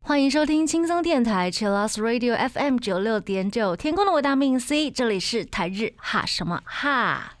欢迎收听轻松电台 Chillus Radio FM 九六点九，天空的维他命 C，这里是台日哈什么哈。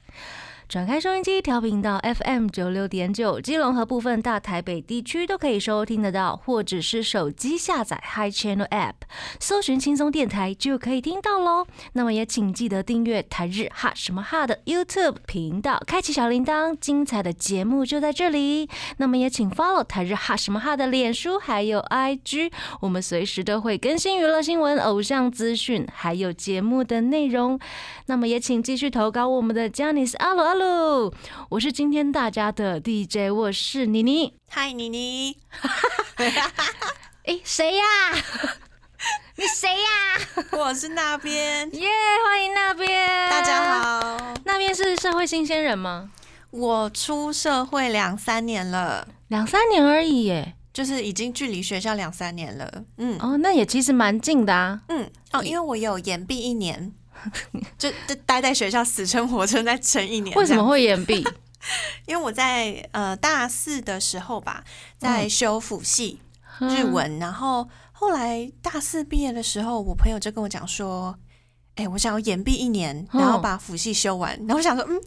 转开收音机，调频到 FM 九六点九，基隆和部分大台北地区都可以收听得到，或者是手机下载 Hi Channel App，搜寻轻松电台就可以听到喽。那么也请记得订阅台日哈什么哈的 YouTube 频道，开启小铃铛，精彩的节目就在这里。那么也请 follow 台日哈什么哈的脸书还有 IG，我们随时都会更新娱乐新闻、偶像资讯，还有节目的内容。那么也请继续投稿我们的 Janice 阿鲁阿鲁，我是今天大家的 DJ，我是妮妮。嗨，妮妮，诶，谁呀？你谁呀？我是那边，耶欢迎那边，大家。好。那边是社会新鲜人吗？我出社会两三年了，两三年而已耶。就是已经距离学校两三年了。嗯哦，那也其实蛮近的啊。嗯，哦，因为我有延毕一年，就就待在学校死撑活撑再撑一年。为什么？会延毕？因为我在呃大四的时候吧，在修辅系日文，然后后来大四毕业的时候，我朋友就跟我讲说，哎、我想要延毕一年，嗯然后把辅系修完。然后我想说，嗯，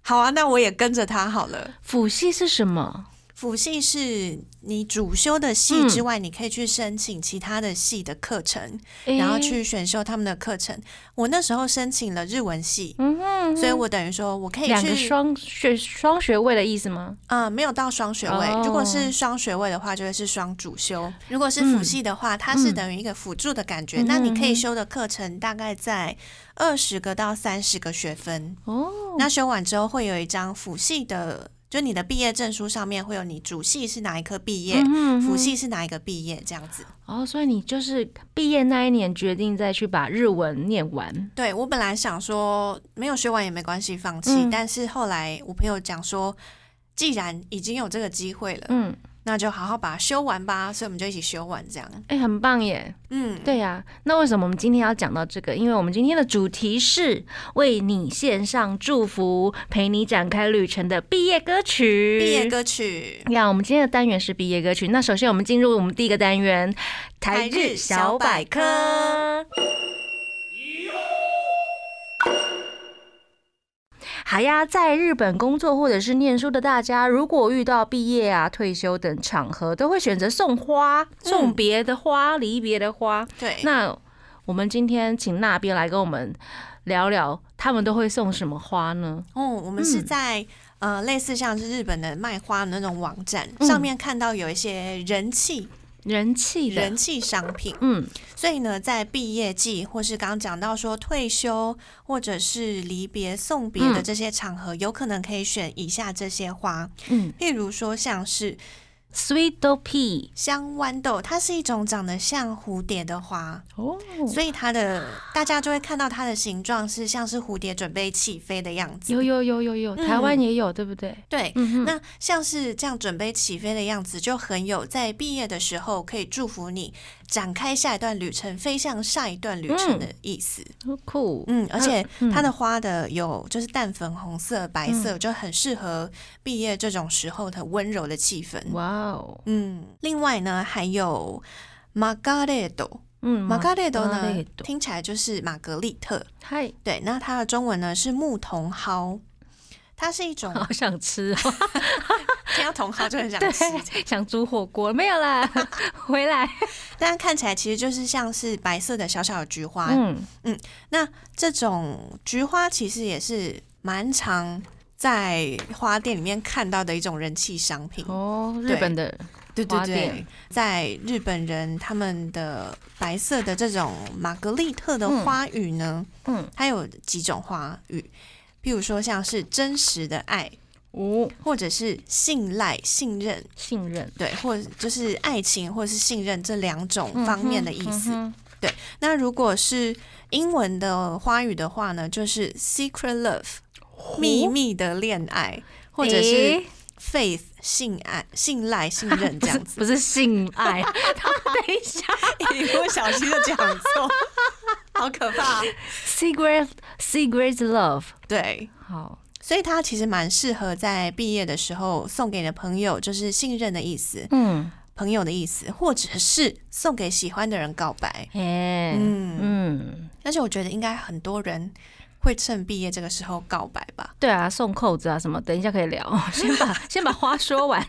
好啊，那我也跟着他好了。辅系是什么？辅系是你主修的系之外，你可以去申请其他的系的课程，然后去选修他们的课程。我那时候申请了日文系，嗯哼所以我等于说我可以去双学双学位的意思吗？啊、没有到双学位。哦如果是双学位的话，就会是双主修；如果是辅系的话，它是等于一个辅助的感觉。嗯那你可以修的课程大概在二十个到三十个学分。哦，那修完之后会有一张辅系的，就你的毕业证书上面会有你主系是哪一科毕业，嗯哼辅系是哪一个毕业这样子。哦，所以你就是毕业那一年决定再去把日文念完。对我本来想说没有学完也没关系，放弃。嗯但是后来我朋友讲说，既然已经有这个机会了，嗯，那就好好把它修完吧。所以我们就一起修完这样。哎、很棒耶。嗯，对呀、那为什么我们今天要讲到这个？因为我们今天的主题是为你献上祝福，陪你展开旅程的毕业歌曲。毕业歌曲。呀，我们今天的单元是毕业歌曲。那首先我们进入我们第一个单元——台日小百科。好呀，在日本工作或者是念书的大家，如果遇到毕业啊、退休等场合，都会选择送花、送别的花、离别的花。对，那我们今天请那边来跟我们聊聊，他们都会送什么花呢？哦，我们是嗯在、呃类似像是日本的卖花的那种网站、嗯上面看到有一些人气人气，人气商品。嗯，所以呢，在毕业季或是刚刚讲到说退休或者是离别送别的嗯。这些场合，有可能可以选以下这些花，嗯。例如说像是，Sweet Pea 香豌豆，它是一种长得像蝴蝶的花，哦，所以它的大家就会看到它的形状是像是蝴蝶准备起飞的样子。有有有有有，嗯。台湾也有，对不对？对，嗯，那像是这样准备起飞的样子，就很有在毕业的时候可以祝福你展开下一段旅程，飞向下一段旅程的意思。好酷，嗯，而且嗯它的花的有就是淡粉红色、白色，就很适合毕业这种时候的温柔的气氛。哇哦，嗯，另外呢，还有 Margaredo。嗯 Margaredo 呢 Margaredo，听起来就是玛格丽特。嗨，对，那它的中文呢是牧童蒿，它是一种好想吃哦，听到茼蒿就很想对吃，，想煮火锅，没有啦，回来，但看起来其实就是像是白色的小小的菊花。嗯，那这种菊花其实也是蛮常在花店里面看到的一种人气商品。哦，日本的，对对对，在日本人他们的白色的这种玛格丽特的花语呢，嗯，它有几种花语，譬如说像是真实的爱，哦，或者是信赖、信任，信任。对，或者就是爱情或者是信任这两种方面的意思。嗯哼那如果是英文的花语的话呢，就是 secret love 秘密的恋爱，或者是 faith 信爱、信赖、信任这样子。不是性爱。等一下，一不小心就讲错。好可怕。Secret Secret Love，对，好，所以它其实蛮适合在毕业的时候送给你的朋友，就是信任的意思，嗯，朋友的意思，或者是送给喜欢的人告白。哎，嗯嗯，而且我觉得应该很多人会趁毕业这个时候告白吧。对啊，送扣子啊什么，等一下可以聊，先把先把花说完。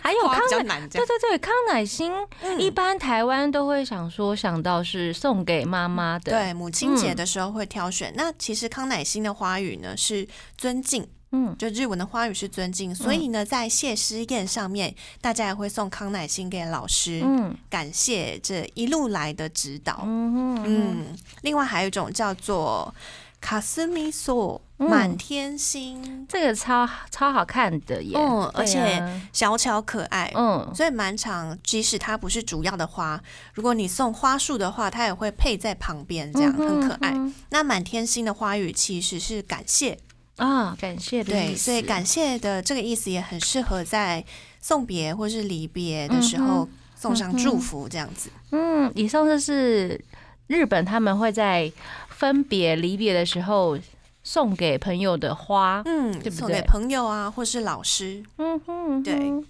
还有康乃。对对对，康乃馨，嗯一般台湾都会想说想到是送给妈妈的，，对，母亲节嗯的时候会挑选。那其实康乃馨的花语呢是尊敬，嗯，就日文的花语是尊敬，所以呢，在谢师宴上面，大家也会送康乃馨给老师，嗯感谢这一路来的指导。嗯嗯，另外还有一种叫做卡斯米索嗯。满天星，这个超超好看的耶，嗯而对啊。小巧可爱。嗯。所以满场，即使它不是主要的花，如果你送花束的话，它也会配在旁边，这样很可爱。嗯那满天星的花语其实是感谢，哼啊，感谢的对，所以感谢的这个意思也很适合在送别或是离别的时候嗯送上祝福，这样子。嗯，以上就是日本他们会在分别离别的时候送给朋友的花。嗯，对不送给朋友啊，或是老师。嗯哼，对嗯哼。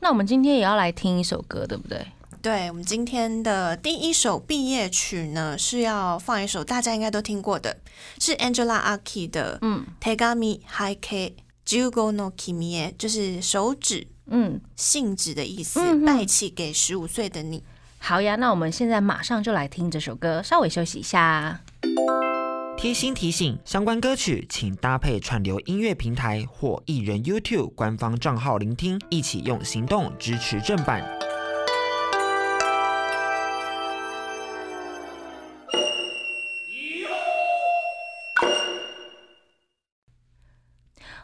那我们今天也要来听一首歌，对不对？对我们今天的第一首毕业曲呢，是要放一首大家应该都听过的，是 Angela Aki 的嗯《Tegami Haike Jugo no Kimi》，就是手指嗯，信纸的意思，嗯哼拜起给十五岁的你。好呀，那我们现在马上就来听这首歌，稍微休息一下。贴心提醒：相关歌曲请搭配串流音乐平台或艺人 YouTube 官方账号聆听，一起用行动支持正版。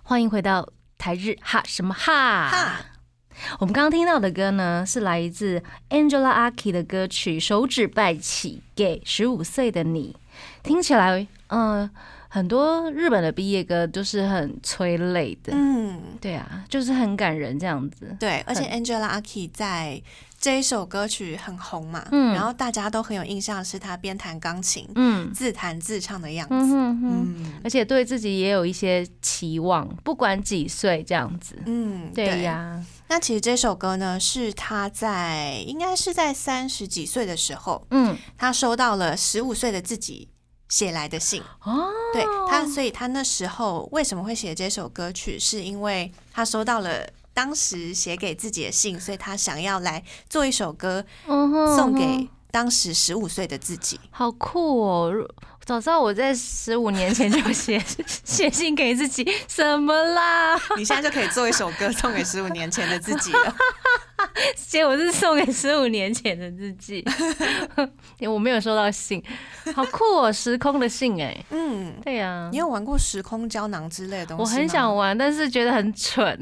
欢迎回到台日哈什么哈哈我们刚刚听到的歌呢，是来自 Angela Aki 的歌曲《手指拜起给十五岁的你》，听起来，嗯、很多日本的毕业歌都是很催泪的，嗯，对啊，就是很感人这样子。对，而且 Angela Aki 在这一首歌曲很红嘛，嗯。然后大家都很有印象，是他边弹钢琴、嗯。自弹自唱的样子。嗯嗯。而且对自己也有一些期望，不管几岁这样子。嗯，对。呀，那其实这首歌呢，是他在应该是在三十几岁的时候，嗯，他收到了十五岁的自己写来的信。哦，对他，所以他那时候为什么会写这首歌曲，是因为他收到了当时写给自己的信，所以他想要来做一首歌送给当时十五岁的自己。好酷哦！如早知道我在十五年前就写 写信给自己，什么啦？你现在就可以做一首歌送给十五年前的自己了。结果是送给十五年前的自己，我没有收到信，好酷哦！时空的信哎，嗯，对呀、你有玩过时空胶囊之类的东西吗？我很想玩，但是觉得很蠢。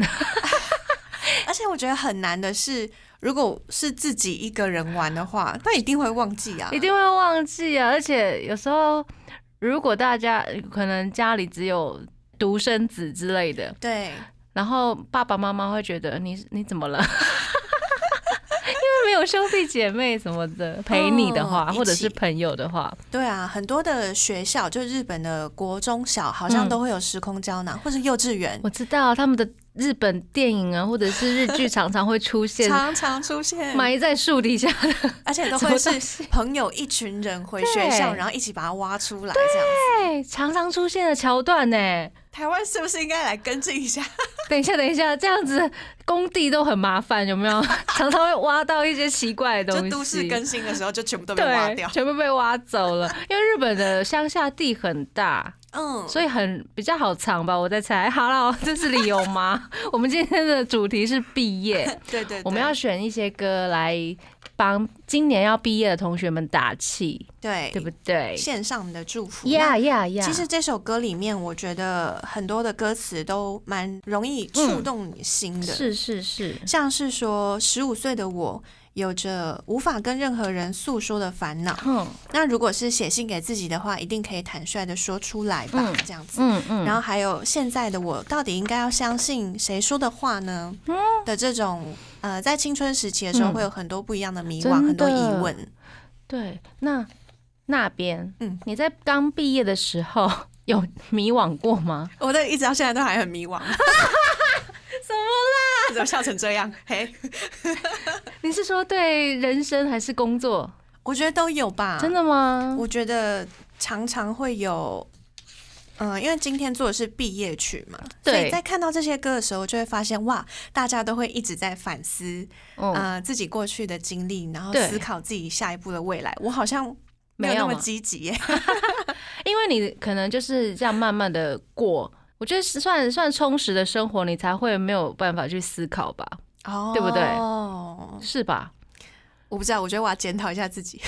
而且我觉得很难的是，如果是自己一个人玩的话，那一定会忘记啊。一定会忘记啊！而且有时候，如果大家可能家里只有独生子之类的，对，然后爸爸妈妈会觉得你你怎么了？因为没有兄弟姐妹什么的陪你的话，嗯或者是朋友的话，对啊，很多的学校，就日本的国中小，好像嗯都会有时空胶囊，或是幼稚园，我知道他们的日本电影啊，或者是日剧常常会出现常常出现，埋在树底下的，而且都会是朋友一群人回学校，然后一起把它挖出来，这样子。对，常常出现的桥段呢。台湾是不是应该来跟进一下？等一下，等一下，这样子工地都很麻烦，有没有？常常会挖到一些奇怪的东西。就都市更新的时候，就全部都被挖对掉，。全部被挖走了。因为日本的乡下地很大，嗯，所以很比较好藏吧，我在猜。好了，这是理由吗？我们今天的主题是毕业，对对对，我们要选一些歌来帮今年要毕业的同学们打气，对对不对献上我们的祝福。呀呀呀！其实这首歌里面，我觉得很多的歌词都蛮容易触动你心的，是是是，像是说十五岁的我有着无法跟任何人诉说的烦恼。嗯，那如果是写信给自己的话，一定可以坦率的说出来吧，嗯这样子。嗯嗯，然后还有现在的我，到底应该要相信谁说的话呢？的这种呃，在青春时期的时候，嗯会有很多不一样的迷惘，很多疑问。对，那那边，嗯你在刚毕业的时候 有迷惘过吗？我的一直到现在都还很迷惘。什么啦？怎么笑成这样？嘿，你是说对人生还是工作？我觉得都有吧。真的吗？我觉得常常会有，嗯、因为今天做的是毕业曲嘛，所对以在看到这些歌的时候，就会发现哇，大家都会一直在反思，嗯，呃，自己过去的经历，然后思考自己下一步的未来。我好像没有那么积极耶。因为你可能就是这样慢慢的过，我觉得是算算充实的生活，你才会没有办法去思考吧，哦对不对哦，是吧？我不知道，我觉得我要检讨一下自己。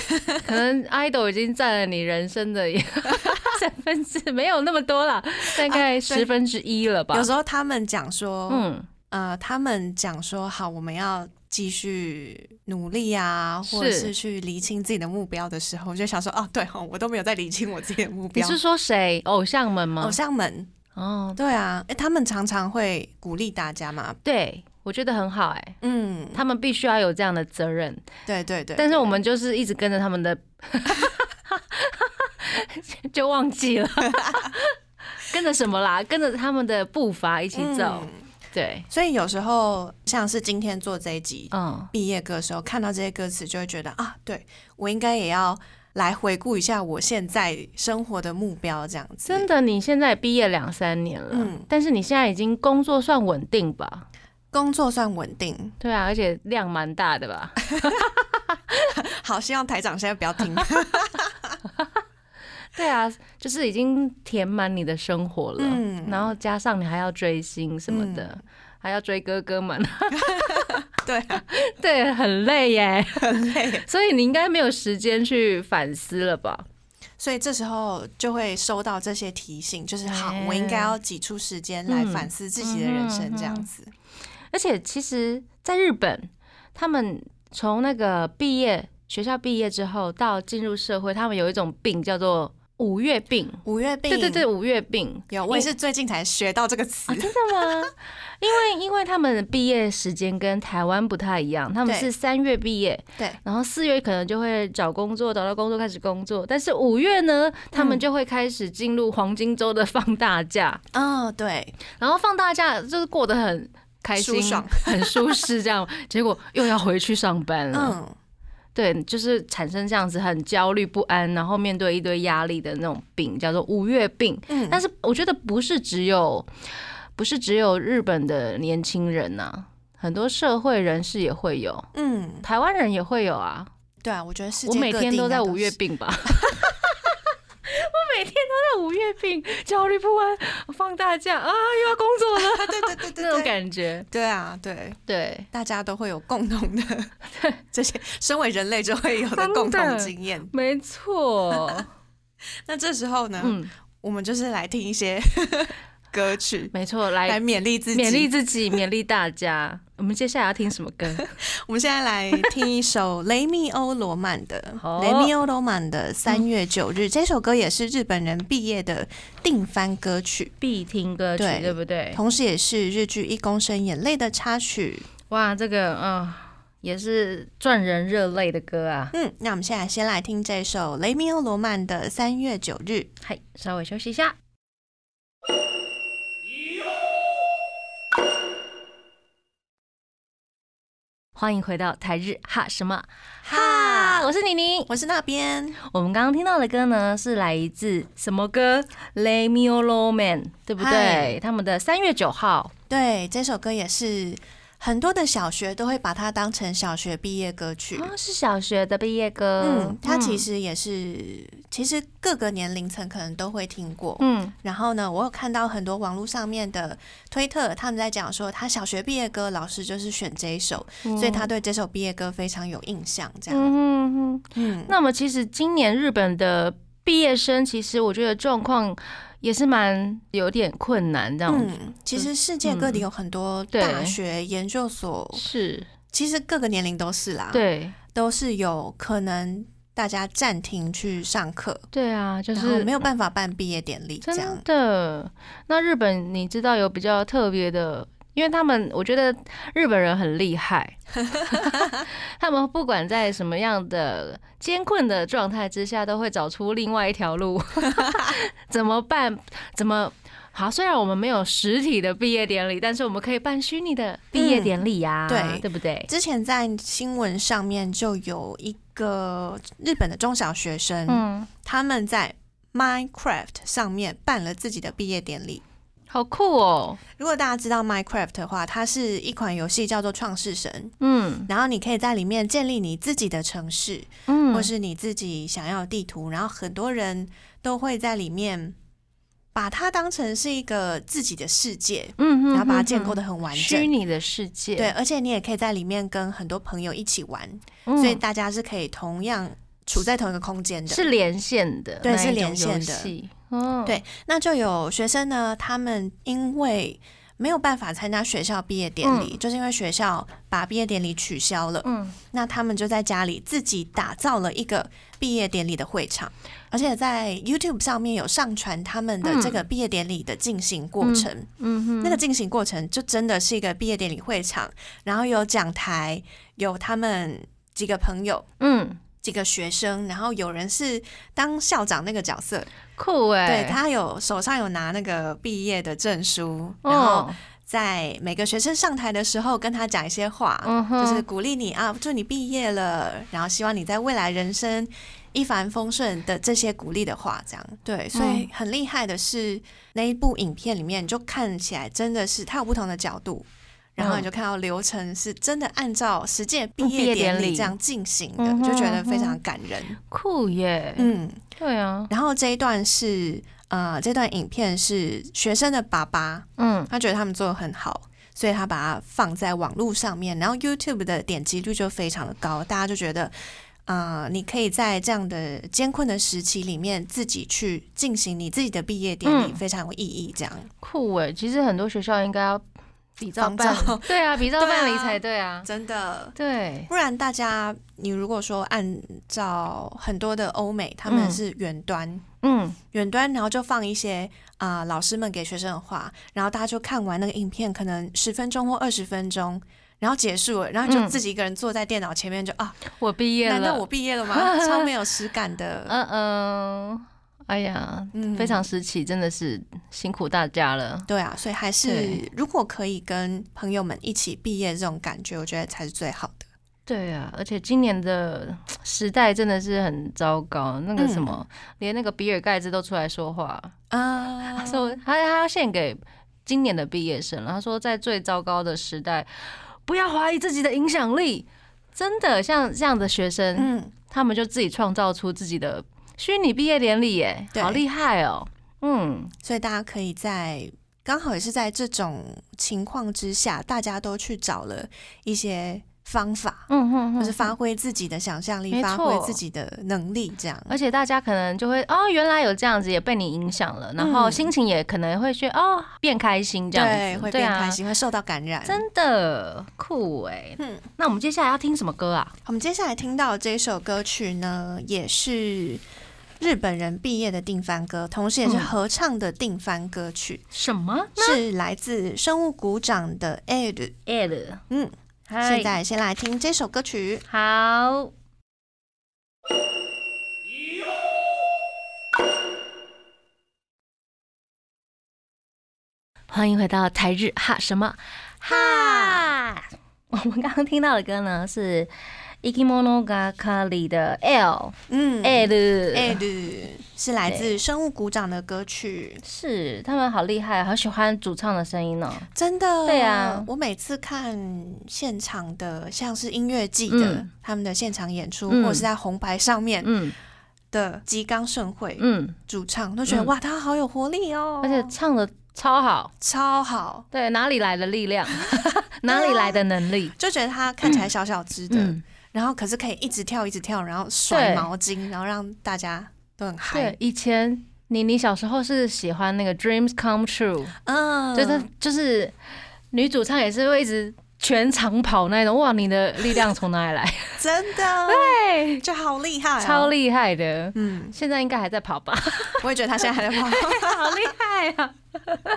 可能 idol 已经占了你人生的 三分之没有那么多了，大概十分之一了吧有。时候他们讲说，嗯，呃，他们讲说好，我们要继续努力啊，或者是是去厘清自己的目标的时候，我就想说，哦，对哦，我都没有在厘清我自己的目标。你是说谁？偶像们吗偶？像们，哦，对啊，哎，他们常常会鼓励大家嘛，对，我觉得很好哎、嗯，他们必须要有这样的责任，对对对，但是我们就是一直跟着他们的 就忘记了。跟着什么啦，跟着他们的步伐一起走。嗯。对，所以有时候像是今天做这一集嗯，毕业歌的时候，看到这些歌词，就会觉得啊，对我应该也要来回顾一下我现在生活的目标，这样子。真的，你现在毕业两三年了，嗯但是你现在已经工作算稳定吧？工作算稳定，对啊，而且量蛮大的吧？好，希望台长现在不要听。对啊，就是已经填满你的生活了，嗯然后加上你还要追星什么的，还要追哥哥们，对啊，对，很累耶。很累，所以你应该没有时间去反思了吧？所以这时候就会收到这些提醒，就是好，哎我应该要挤出时间来嗯反思自己的人生，这样子。而且其实，在日本，他们从那个毕业学校毕业之后到进入社会，他们有一种病叫做五月病。五月病，对对对，，五月病。有，我也是最近才学到这个词。啊，。真的吗？因为 因为他们的毕业时间跟台湾不太一样，他们是三月毕业，对，然后四月可能就会找工作，找到工作开始工作，但是五月呢，他们嗯。就会开始进入黄金周的放大假，哦，对，然后放大假就是过得很开心、舒很舒适，这样，结果又要回去上班了。嗯，对，就是产生这样子很焦虑不安，然后面对一堆压力的那种病，叫做五月病。嗯但是我觉得不是只有，不是只有日本的年轻人呐、很多社会人士也会有，嗯，台湾人也会有啊。对啊，我觉得是我每天都在五月病吧。我每天都在五月病，焦虑不安，放大假啊，又要工作了，对对对对那种，感觉。对啊，对，对，大家都会有共同的 这些身为人类就会有的共同经验。没错。那这时候呢，嗯，我们就是来听一些歌曲，没错，来来勉励自己。勉励自己，勉励大家。我们接下来要听什么歌？我们现在来听一首雷密欧罗曼的雷密欧罗曼的《三月九日》，这首歌也是日本人毕业的定番歌曲，必听歌曲，对对不对？同时也是日剧《一公升眼泪》的插曲。哇，这个嗯，也是赚人热泪的歌啊。嗯，那我们现在先来听这首雷密欧罗曼的《三月九日》。嗨，稍微休息一下。欢迎回到台日哈什么哈，我是妮妮。我是那边，我们刚刚听到的歌呢，是来自什么歌？Le Mio Lo Man，对不对？他们的三月九号。对，这首歌也是很多的小学都会把它当成小学毕业歌曲。哦，是小学的毕业歌。嗯，它其实也是，其实各个年龄层可能都会听过。嗯，然后呢，我有看到很多网络上面的推特，他们在讲说，他小学毕业歌老师就是选这一首，嗯，所以他对这首毕业歌非常有印象。这样，嗯。嗯，那么其实今年日本的毕业生，其实我觉得状况也是蛮有点困难这样子。嗯，其实世界各地有很多大学、研究所，是，其实各个年龄都是啦，，对都是有可能大家暂停去上课，对啊，就是没有办法办毕业典礼这样真。的。那日本你知道有比较特别的因为他们我觉得日本人很厉害，他们不管在什么样的艰困的状态之下，都会找出另外一条路。怎么办？怎么？好，虽然我们没有实体的毕业典礼，但是我们可以办虚拟的毕业典礼呀、对对不对？之前在新闻上面就有一个日本的中小学生，嗯，他们在 Minecraft 上面办了自己的毕业典礼。好酷哦。如果大家知道 Minecraft 的话，它是一款游戏叫做《创世神》，嗯然后你可以在里面建立你自己的城市，嗯，或是你自己想要的地图，然后很多人都会在里面把它当成是一个自己的世界，嗯，嗯然后把它嗯建嗯构的很完整虚整。拟的世界，对，，而且你也可以在里面跟很多朋友一起玩，嗯所以大家是可以同样处在同一个空间的。是连线的，对是连线的哦，对那就有学生呢，他们因为没有办法参加学校毕业典礼，就是因为学校把毕业典礼取消了，嗯，那他们就在家里自己打造了一个毕业典礼的会场，而且在 YouTube 上面有上传他们的这个毕业典礼的进行过程。那个进行过程就真的是一个毕业典礼会场，然后有讲台，有他们几个朋友。嗯，几个学生，然后有人是当校长那个角色，酷哎，对他有手上有拿那个毕业的证书，然后哦，在每个学生上台的时候跟他讲一些话，嗯就是鼓励你啊，祝你毕业了，然后希望你在未来人生一帆风顺的这些鼓励的话，这样。对，所以很厉害的是那一部影片里面，你就看起来真的是他有不同的角度。然后你就看到流程是真的按照实践毕业业典礼这样进行的，就觉得非常感人。酷耶，嗯，对啊，然后这一段是呃，这段影片是学生的爸爸，嗯他觉得他们做的很好，所以他把它放在网络上面，然后 YouTube 的点击率就非常的高，大家就觉得。呃，你可以在这样的艰困的时期里面，自己去进行你自己的毕业典礼，嗯非常有意义。这样，酷哎，其实很多学校应该要比照 对啊，比照办理才对啊，真的，对，不然大家，你如果说按照很多的欧美，他们嗯。是远端，嗯。远端，然后就放一些啊、老师们给学生的话，然后大家就看完那个影片，可能十分钟或二十分钟，然后结束了，然后就嗯。自己一个人坐在电脑前面就，啊，我毕业了，难道我毕业了吗？超没有实感的，嗯 嗯，哎呀，嗯非常时期，真的是辛苦大家了。对啊，所以还是如果可以跟朋友们一起毕业这种感觉，我觉得才是最好的。对啊，而且今年的时代真的是很糟糕，那个什嗯么，连那个比尔盖茨都出来说话，啊他说他他要献给今年的毕业生了。他说，在最糟糕的时代，不要怀疑自己的影响力。真的，像这样的学生，嗯，他们就自己创造出自己的虚拟毕业典礼，耶，好厉害哦。嗯，所以大家可以在刚好也是在这种情况之下，大家都去找了一些方法，嗯哼就是发挥自己的想象力，发挥自己的能力，这样。而且大家可能就会哦，原来有这样子，也被你影响了，然后嗯心情也可能会觉得哦，变开心这样子，对，会变开心，会受到感染。真的酷哎。嗯，那我们接下来要听什么歌啊？我们接下来听到这首歌曲呢，也是日本人毕业的定番歌，同时也是嗯合唱的定番歌曲，什么是来自生物鼓掌的 Ed。？Ed，嗯，嗨现在先来听这首歌曲。好。欢迎回到台日哈什么哈？我们刚刚听到的歌呢是 Ikimono ga Kali 的 L 嗯 L Ed 是来自生物鼓掌的歌曲，是他们好厉害，好喜欢主唱的声音哦。真的。对啊我每次看现场的，像是音乐季的、他们的现场演出，或者是在红白上面嗯的吉冈盛会、嗯，主唱，都觉得、哇，他好有活力哦，而且唱的超好。超好，对，哪里来的力量？哪里来的能力？就觉得他看起来小小只的，然后可是可以一直跳一直跳，然后甩毛巾，然后让大家都很嗨。对，。以前你你小时候是喜欢那个 Dreams Come True，、嗯，就是就是女主唱也是会一直全长跑那种，哇，你的力量从哪里来？真的，对，就好厉害、哦，超厉害的。嗯，现在应该还在跑吧？我也觉得他现在还在跑。好厉害啊！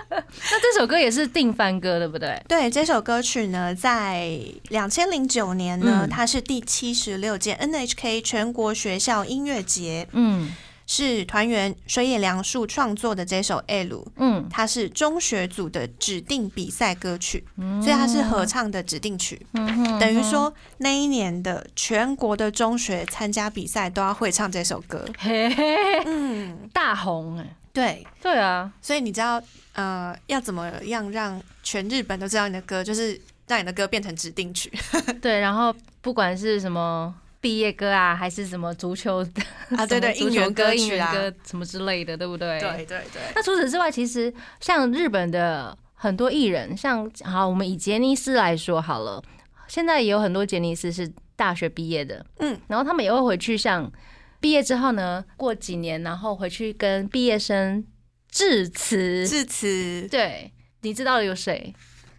那这首歌也是定番歌，对不对？对这首歌曲呢，在两千零九年呢，嗯它是第七十六届 NHK 全国学校音乐节，嗯是团员水野良树创作的这首《L》，嗯，它是中学组的指定比赛歌曲，所以它是合唱的指定曲。嗯等于说那一年的全国的中学参加比赛都要会唱这首歌。嘿嘿，嗯，大红哎，对，对啊，所以你知道呃要怎么样让全日本都知道你的歌，就是让你的歌变成指定曲。对，然后不管是什么。毕业歌啊，还是什么足球的啊，对对，足球应援歌应曲啊，援歌什么之类的，对不对？对对对。那除此之外，其实像日本的很多艺人，像好，我们以杰尼斯来说好了，现在也有很多杰尼斯是大学毕业的，嗯，然后他们也会回去，像毕业之后呢，过几年，然后回去跟毕业生致辞。致辞，对，你知道有谁？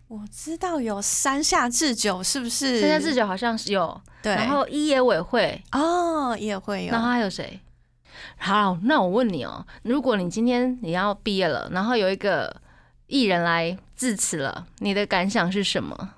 我知道有山下智久，是不是？山下智久好像是有，对，然后一野委会，哦也会有然，后还有谁？好，那我问你哦，如果你今天你要毕业了，然后有一个艺人来致辞了，你的感想是什么？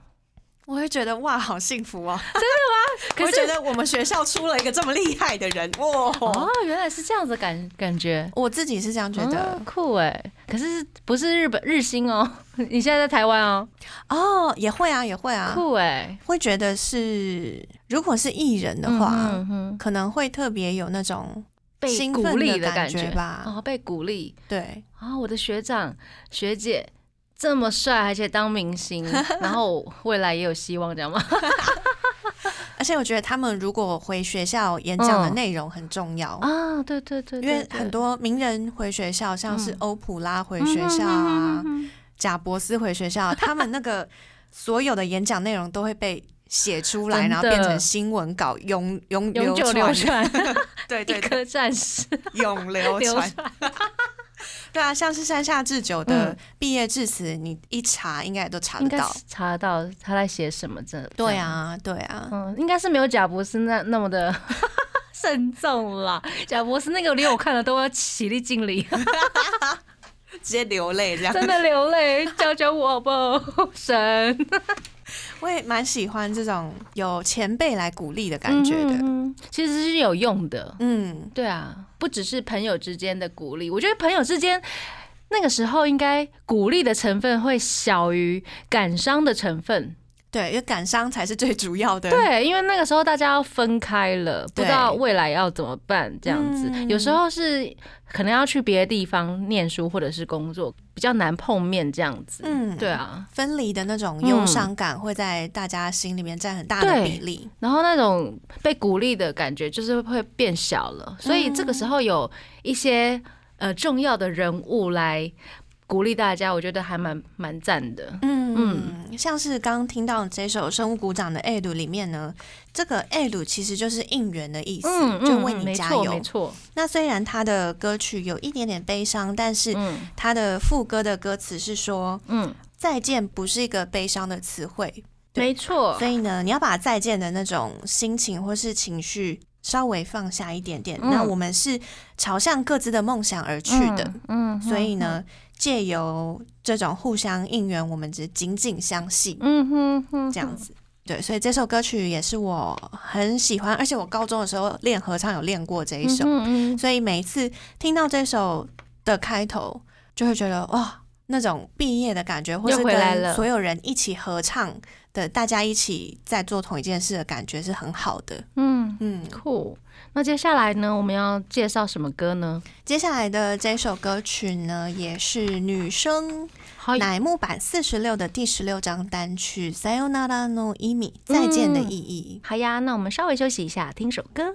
我会觉得哇，好幸福哦！可是我觉得我们学校出了一个这么厉害的人哇！哦，原来是这样子感感觉，我自己是这样觉哦得酷哎。可是不是日本日星哦，你现在在台湾哦，哦，也会啊，也会啊，酷哎会觉得是如果是艺人的话，嗯哼可能会特别有那种被鼓励的感觉吧。哦，被鼓励。对，啊、我的学长学姐这么帅，而且当明星，然后未来也有希望，这样吗？而且我觉得他们如果回学校演讲的嗯。内容很重要。啊，对对对因为很多名人回学校，像是嗯。欧普拉回学校啊，嗯贾博斯回学校，他们那个 所有的演讲内容都会被写出来，然后变成新闻稿，永永永久流传，对对 对，一颗战士。永流流传。传。对啊，像是山下智久的嗯毕业致辞，你一查应该也都查得到。查得到他在写什么，真的。对，啊，对啊，嗯，应该是没有贾博士那那么的 慎重啦。贾博士那个连我看了都要起立敬礼，直接流泪这样。真的流泪，教教我吧，神我也蛮喜欢这种有前辈来鼓励的感觉的。其实是有用的。嗯，对啊，不只是朋友之间的鼓励，我觉得朋友之间那个时候应该鼓励的成分会小于感伤的成分。对，因为感伤才是最主要的。对，因为那个时候大家要分开了，不知道未来要怎么办，这样子。嗯有时候是可能要去别的地方念书或者是工作，比较难碰面这样子。嗯对啊。分离的那种忧伤感会在大家心里面占很大的比例。然后那种被鼓励的感觉就是会变小了，所以这个时候有一些呃重要的人物来鼓励大家，我觉得还蛮蛮赞的。嗯嗯，像是刚刚听到这首《生物鼓掌》的 A 鲁里面呢，这个 A 鲁其实就是应援的意思，就为你加油。没错，那虽然他的歌曲有一点点悲伤，但是嗯。他的副歌的歌词是说嗯，“再见”不是一个悲伤的词汇，对。没错。所，以呢，你要把再见的那种心情或是情绪稍微放下一点点。嗯。那我们是朝向各自的梦想而去的，嗯，嗯所以，呢，借由这种互相应援，我们只紧紧相系，嗯哼哼，这样子。对，所以这首歌曲也是我很喜欢，而且我高中的时候练合唱有练过这一首，嗯嗯。所以每一次听到这首的开头，就会觉得哇，那种毕业的感觉，或是跟所有人一起合唱的，大家一起在做同一件事的感觉是很好的。嗯，嗯，酷。那接下来呢，我们要介绍什么歌呢？接下来的这首歌曲呢，也是女生好，乃木坂四十六的第十六张单曲《Sayonara no Imi》再见的意义。好呀，那我们稍微休息一下，听首歌。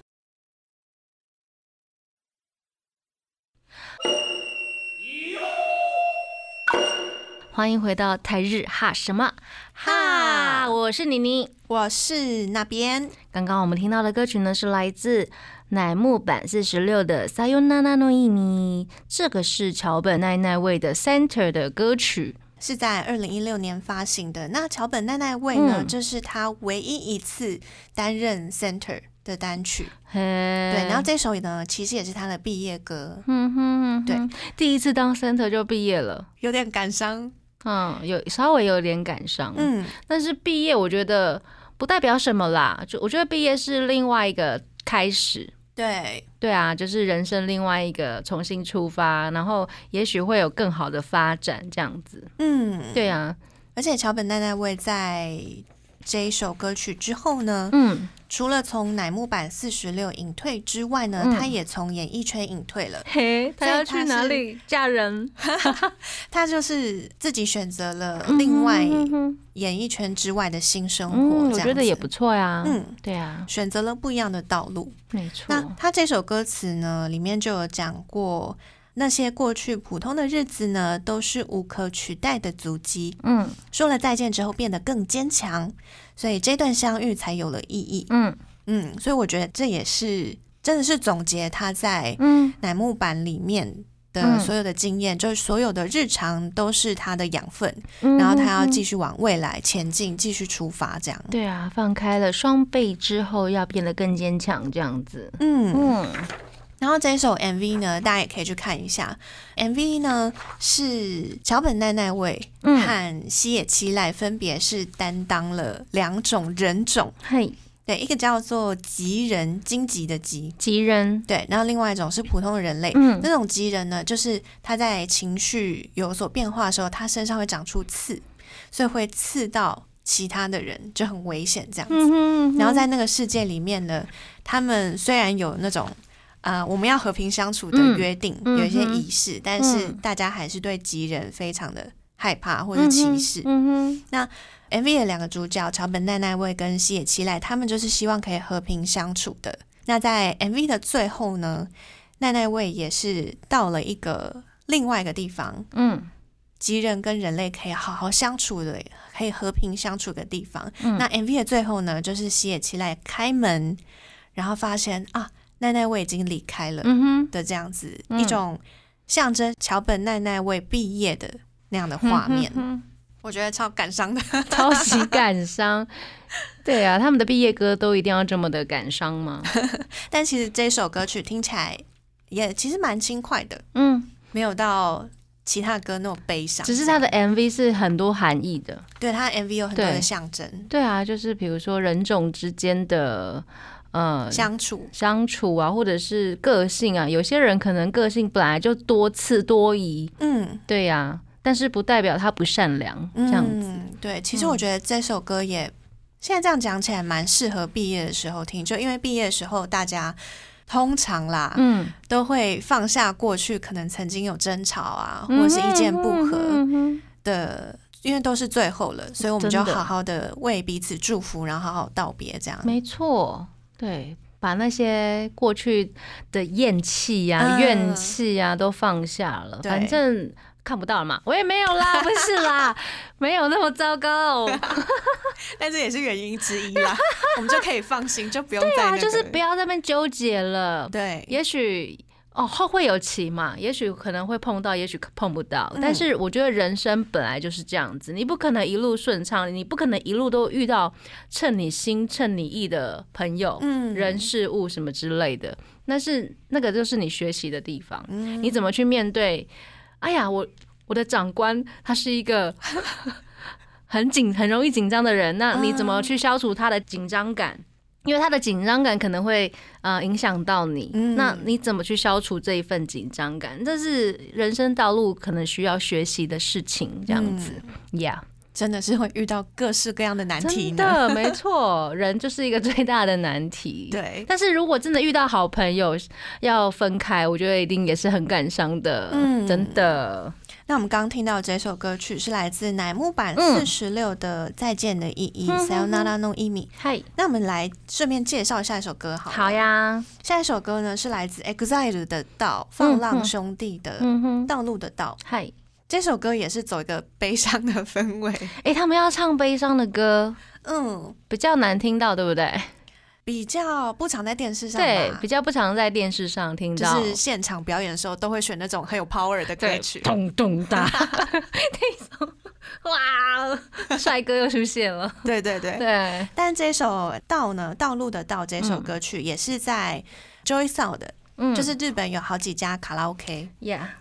欢迎回到台日哈什么哈，我是妮妮。我是那边刚刚我们听到的歌曲呢，是来自乃木坂四十六的《Sayonara no Imi》，这个是桥本奈奈未的 Center 的歌曲。是在二零一六年发行的。那桥本奈奈未呢，嗯这是他唯一一次担任 center 的单曲。嘿，对，然后这首呢，其实也是他的毕业歌，嗯哼嗯哼，对，第一次当 center 就毕业了，有点感伤。嗯，有稍微有点感伤，嗯，但是毕业我觉得不代表什么啦，就我觉得毕业是另外一个开始。对，对啊，就是人生另外一个重新出发，然后也许会有更好的发展，这样子。嗯，对啊，而且桥本奈奈未在这一首歌曲之后呢，嗯，除了从乃木坂四十六隐退之外呢，嗯他也从演艺圈隐退了。嘿，他要去哪里嫁人？他就是自己选择了另外演艺圈之外的新生活，嗯，我觉得也不错呀。嗯，对啊，选择了不一样的道路。没错。那他这首歌词呢，里面就有讲过，那些过去普通的日子呢，都是无可取代的足迹。嗯说了再见之后，变得更坚强，所以这段相遇才有了意义。嗯嗯，所以我觉得这也是真的是总结他在嗯乃木坂里面的嗯所有的经验，就是所有的日常都是他的养分，嗯，然后他要继续。续往未来前进，继续出发，这样。对啊，放开了双倍之后，要变得更坚强，这样子。嗯，嗯然后这一首 MV 呢，大家也可以去看一下。MV 呢是桥本奈奈未嗯，和西野七濑分别是担当了两种人种，嘿，对，一个叫做吉人，荆棘的棘，吉人。对，然后另外一种是普通的人类。嗯那种吉人呢，就是他在情绪有所变化的时候，他身上会长出刺，所以会刺到其他的人，就很危险这样子。嗯然后在那个世界里面呢，他们虽然有那种呃我们要和平相处的嗯约定，嗯有一些嗯仪式，但是嗯大家还是对吉人非常的害怕或者歧视。嗯哼，MV 的两个主角桥本奈奈未跟西野七濑，他们就是希望可以和平相处的。那在 MV 的最后呢，奈奈未也是到了一个另外一个地方，嗯吉人跟人类可以好好相处的，可以和平相处的地方。嗯，那 MV 的最后呢，就是西野七濑开门，然后发现啊，奈奈未已经离开了嗯哼，的这样子、嗯一种象征桥本奈奈未毕业的那样的画面，嗯我觉得超感伤的。超级感伤。对啊，他们的毕业歌都一定要这么的感伤吗？但其实这首歌曲听起来也其实蛮轻快的，嗯，没有到其他歌那么悲伤。只是他的 MV 是很多含义的。对他的 MV 有很多的象征对啊，就是比如说人种之间的呃相处。相处啊，或者是个性啊，有些人可能个性本来就多次多疑，嗯，对呀、但是不代表他不善良，这样子。嗯，对，其实我觉得这首歌也、现在这样讲起来蛮适合毕业的时候听，就因为毕业的时候大家通常啦、嗯，都会放下过去可能曾经有争吵啊，或者是意见不合的。因为都是最后了，所以我们就好好的为彼此祝福，然后好好道别，这样。没错，对，把那些过去的厌气呀、嗯怨气呀都放下了，对反正。看不到了嘛，我也没有啦，不是啦，没有那么糟糕。但这也是原因之一啦，我们就可以放心，就不用再那个就是不要在那边纠结了。对，也许哦后会有期嘛，也许可能会碰到，也许碰不到。嗯但是我觉得人生本来就是这样子，你不可能一路顺畅，你不可能一路都遇到称你心、称你意的朋友、嗯人、事物什么之类的。那是那个就是你学习的地方，嗯你怎么去面对？哎呀，我我的长官他是一个。很紧、很容易紧张的人，那你怎么去消除他的紧张感？因为他的紧张感可能会呃影响到你，嗯那你怎么去消除这一份紧张感？这是人生道路可能需要学习的事情，这样子呀真的是会遇到各式各样的难题。的没错，人就是一个最大的难题。对，但是如果真的遇到好朋友要分开，我觉得一定也是很感伤的，嗯真的。那我们刚刚听到这首歌曲是来自乃木坂嗯。四十六的《再见的意义》嗯 （Sayonara no Imi）。嗨，那我们来顺便介绍下一首歌好了。好，呀，下一首歌呢是来自 EXILE 的《道》，放浪兄弟的道路的道》。嗨，这首歌也是走一个悲伤的氛围，哎，他们要唱悲伤的歌，嗯，比较难听到，对不对？比较不常在电视上对，比较不常在电视上听到就。是现场表演的时候都会选那种很有 power 的歌曲。咚咚哒，那种哇，帅哥又出现了。对对对。对，但这首《道》呢，《道路的道》这首歌曲也是在 Joy Sound 的，嗯就是日本有好几家卡拉 OK。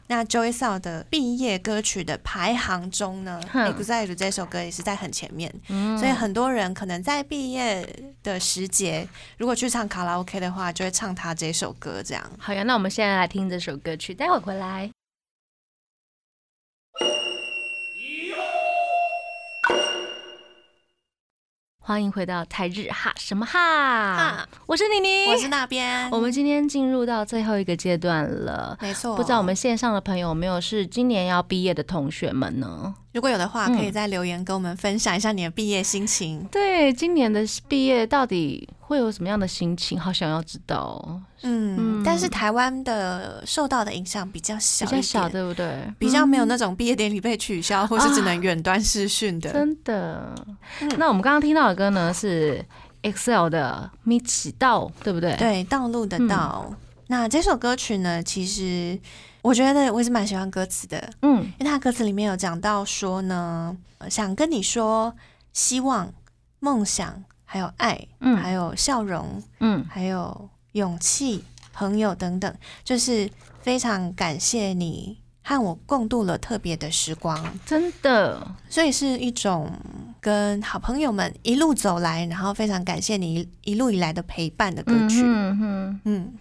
那 Joy Sound 的毕业歌曲的排行中呢哼，EXILE 这首歌也是在很前面，嗯所以很多人可能在毕业的时节，如果去唱卡拉 OK 的话，就会唱他这首歌这样。好呀，那我们现在来听这首歌曲，待会回来。欢迎回到台日哈什么哈哈，我是妮妮，我是那边，我们今天进入到最后一个阶段了。没错，不知道我们线上的朋友有没有是今年要毕业的同学们呢？如果有的话，嗯可以在留言跟我们分享一下你的毕业心情。对，今年的毕业到底会有什么样的心情？好想要知道哦，嗯，嗯但是台湾的受到的影响比较小，比较小，对不对？比较没有那种毕业典礼被取消，或是只能远端视讯的。真的。嗯那我们刚刚听到的歌呢是 EXILE 的《米奇道》，对不对？，对，道路的嗯道。那这首歌曲呢，其实我觉得我也是蛮喜欢歌词的，嗯因为它歌词里面有讲到说呢，呃想跟你说希望、梦想，还有爱，嗯。还有笑容，嗯。还有勇气、朋友等等，就是非常感谢你和我共度了特别的时光，真的，所以是一种跟好朋友们一路走来，然后非常感谢你一一路以来的陪伴的歌曲。嗯哼，嗯。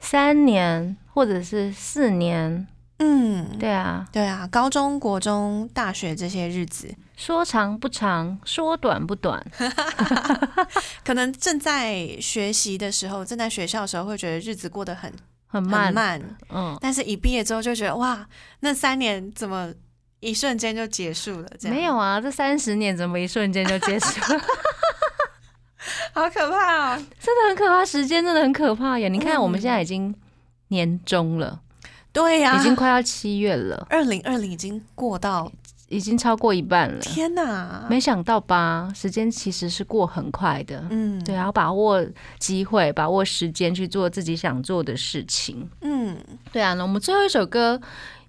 三年或者是四年，嗯，对啊，对啊，高中国中、大学这些日子，说长不长，说短不短，可能正在学习的时候，正在学校的时候，会觉得日子过得很很慢，很慢，嗯。但是一毕业之后就觉得哇，那三年怎么一瞬间就结束了？这样没有，啊，这三十年怎么一瞬间就结束了？好可怕哦！真的很可怕，时间真的很可怕呀！你看，嗯我们现在已经年终了，对呀、已经快要七月了，二零二零已经过到已经超过一半了。天哪！没想到吧？时间其实是过很快的。嗯，对啊，要把握机会，把握时间去做自己想做的事情。嗯，对啊，那我们最后一首歌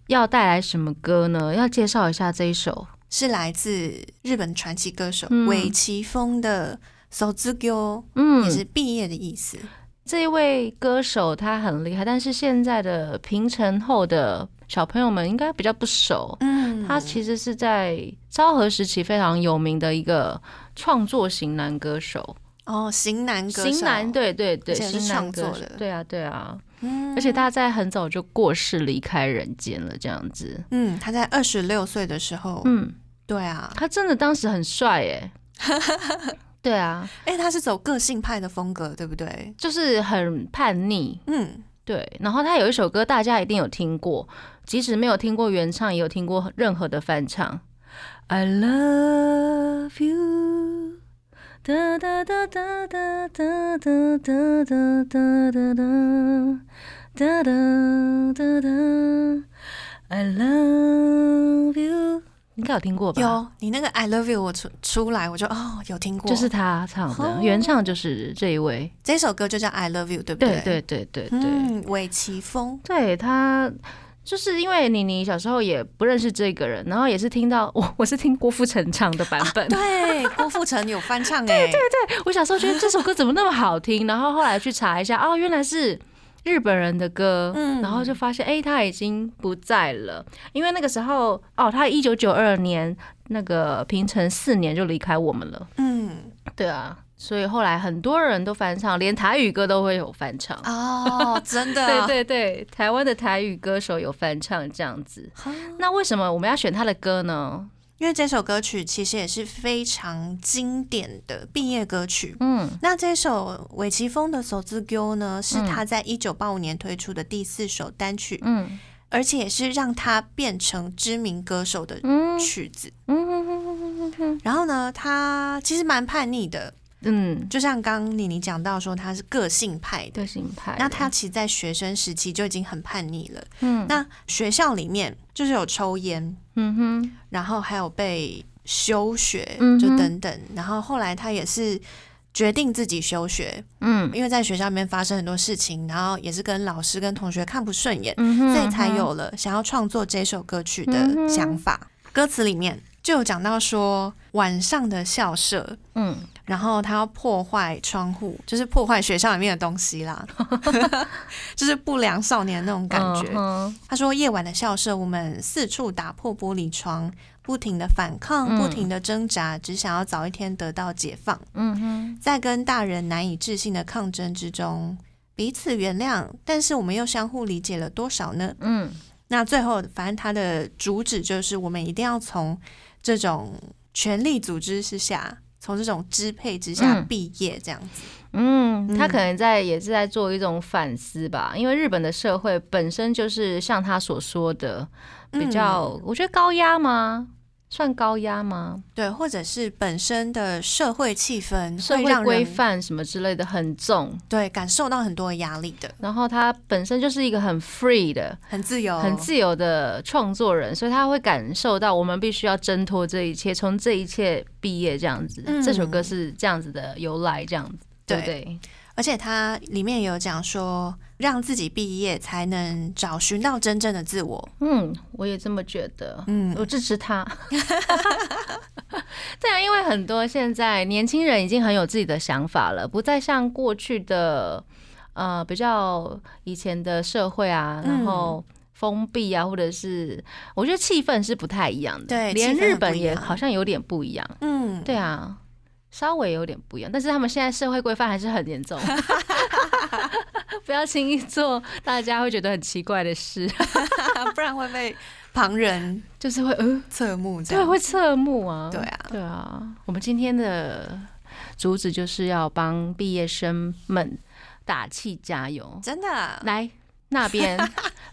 要带来什么歌呢？要介绍一下这一首。是来自日本传奇歌手嗯尾崎峰的《手之歌嗯也是毕业的意思。这一位歌手他很厉害，但是现在的平成后的小朋友们应该比较不熟。嗯他其实是在昭和时期非常有名的一个创作型男歌手，哦，型男歌手，型男，对对对，是型男歌手对啊对啊，嗯而且他在很早就过世离开人间了，这样子。嗯，他在二十六岁的时候，嗯，对啊，他真的当时很帅耶。对啊，哎、他是走个性派的风格，对不对？就是很叛逆。嗯，对，然后他有一首歌，大家一定有听过，即使没有听过原唱，也有听过任何的翻唱。I love you，哒哒哒哒哒哒哒哒哒哒哒哒哒哒哒，I love you，应该有听过吧？，有你那个 I love you，我出出来我就哦有听过，就是他唱的，哦原唱就是这一位。这首歌就叫 I love you，对不对对对对对对。嗯，韦奇峰，对他，就是因为妮妮小时候也不认识这个人，然后也是听到 我我是听郭富城唱的版本，对，郭富城有翻唱 哎，对对我小时候觉得这首歌怎么那么好听，然后后来去查一下，哦，原来是。日本人的歌，嗯。然后就发现，哎、他已经不在了，因为那个时候，哦，他一九九二年那个平成四年就离开我们了，嗯，对啊，所以后来很多人都翻唱，连台语歌都会有翻唱，哦，真的，对对对，台湾的台语歌手有翻唱这样子。哦那为什么我们要选他的歌呢？因为这首歌曲其实也是非常经典的毕业歌曲。嗯那这首尾崎峰的《手之 Go》呢，是嗯他在一九八五年推出的第四首单曲，嗯而且也是让他变成知名歌手的嗯曲子。嗯嗯然后呢，他其实蛮叛逆的，嗯，就像刚刚妮妮讲到说他是个性派的。个性派。那他其实，在学生时期就已经很叛逆了。嗯那学校里面就是有抽烟，嗯哼。然后还有被休学，就等等。然后后来他也是决定自己休学，嗯。因为在学校里面发生很多事情，然后也是跟老师跟同学看不顺眼，嗯，所以才有了想要创作这首歌曲的想法。歌词里面就有讲到说晚上的校舍，嗯，然后他要破坏窗户，就是破坏学校里面的东西啦，就是不良少年那种感觉。嗯他说夜晚的校舍，我们四处打破玻璃窗，不停的反抗，嗯。不停的挣扎，只想要早一天得到解放。嗯哼，在跟大人难以置信的抗争之中，彼此原谅，但是我们又相互理解了多少呢？嗯。那最后，反正他的主旨就是，我们一定要从这种权力组织之下，从这种支配之下嗯毕业，这样子。嗯，他嗯可能在也是在做一种反思吧，因为日本的社会本身就是像他所说的比较，我觉得高压吗？算高压吗？对，或者是本身的社会气氛社会规范什么之类的很重，对感受到很多压力的，然后他本身就是一个很 free 的、很自由，很自由的创作人，所以他会感受到我们必须要挣脱这一切，从这一切毕业这样子。嗯这首歌是这样子的由来，这样子，对不对？而且它里面有讲说，让自己毕业才能找寻到真正的自我。嗯，我也这么觉得。嗯我支持他。对啊，因为很多现在年轻人已经很有自己的想法了，不再像过去的呃比较以前的社会啊，嗯然后封闭啊，或者是我觉得气氛是不太一样的。对连日本也好像有点不一样。嗯，对啊，稍微有点不一样，但是他们现在社会规范还是很严重。不要轻易做大家会觉得很奇怪的事，不然会被旁人就是会呃侧目这对，样。会侧目啊。对啊对啊。我们今天的主旨就是要帮毕业生们打气加油，真的，来那边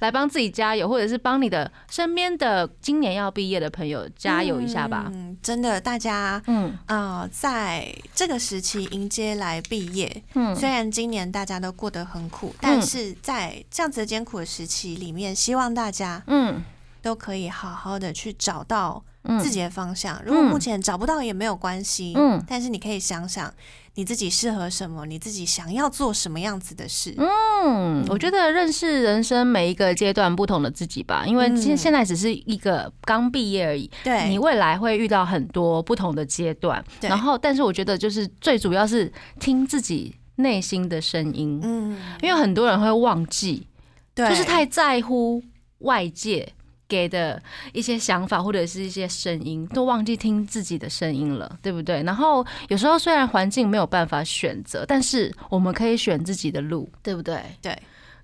来帮自己加油，或者是帮你的身边的今年要毕业的朋友加油一下吧。嗯，真的，大家嗯。呃，在这个时期迎接来毕业，嗯。虽然今年大家都过得很苦，但是在这样子的艰苦的时期里面，希望大家嗯。都可以好好的去找到嗯自己的方向。如果目前找不到也没有关系，嗯。但是你可以想想你自己适合什么，你自己想要做什么样子的事。嗯，我觉得认识人生每一个阶段不同的自己吧，因为现嗯现在只是一个刚毕业而已，对，你未来会遇到很多不同的阶段，对。然后，但是我觉得就是最主要是听自己内心的声音，嗯，因为很多人会忘记，对，就是太在乎外界给的一些想法或者是一些声音，都忘记听自己的声音了，对不对？然后有时候虽然环境没有办法选择，但是我们可以选自己的路，对不对？对，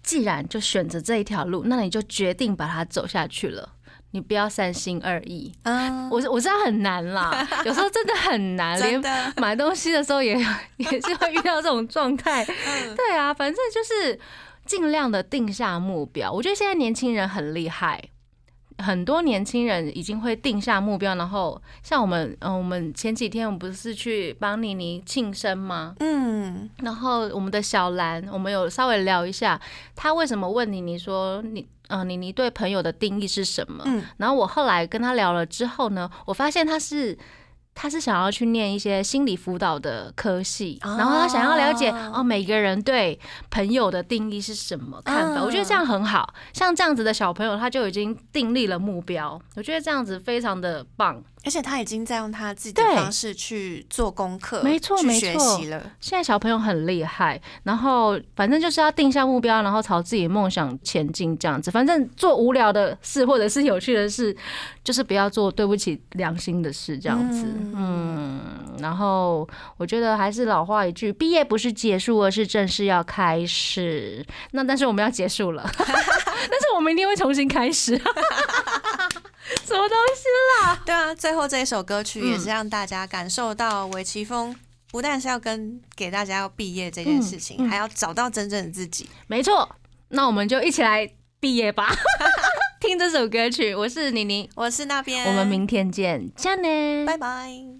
既然就选择这一条路，那你就决定把它走下去了。你不要三心二意，嗯，我我知道很难啦，有时候真的很难，连，买东西的时候也 也是会遇到这种状态。嗯对啊，反正就是尽量的定下目标。我觉得现在年轻人很厉害，很多年轻人已经会定下目标，然后像我们，嗯、我们前几天我们不是去帮妮妮庆生吗？嗯然后我们的小兰，我们有稍微聊一下，她为什么问妮妮说你，嗯，妮妮对朋友的定义是什么？嗯然后我后来跟她聊了之后呢，我发现她是。她是想要去念一些心理辅导的科系，哦然后他想要了解哦每个人对朋友的定义是什么看法。嗯我觉得这样很好，像这样子的小朋友，他就已经订立了目标。我觉得这样子非常的棒。而且他已经在用他自己的方式去做功课，没错学没错习了。现在小朋友很厉害，然后反正就是要定下目标，然后朝自己梦想前进，这样子。反正做无聊的事或者是有趣的事，就是不要做对不起良心的事，这样子。嗯，然后我觉得还是老话一句，毕业不是结束，而是正式要开始。那但是我们要结束了，但是我们一定会重新开始。什么东西啦？对啊，最后这一首歌曲也嗯是让大家感受到韦奇峰不但是要跟给大家要毕业这件事情，嗯嗯还要找到真正的自己。没错，那我们就一起来毕业吧，听这首歌曲。我是妮妮，我是那边，我们明天见，加呢，拜拜。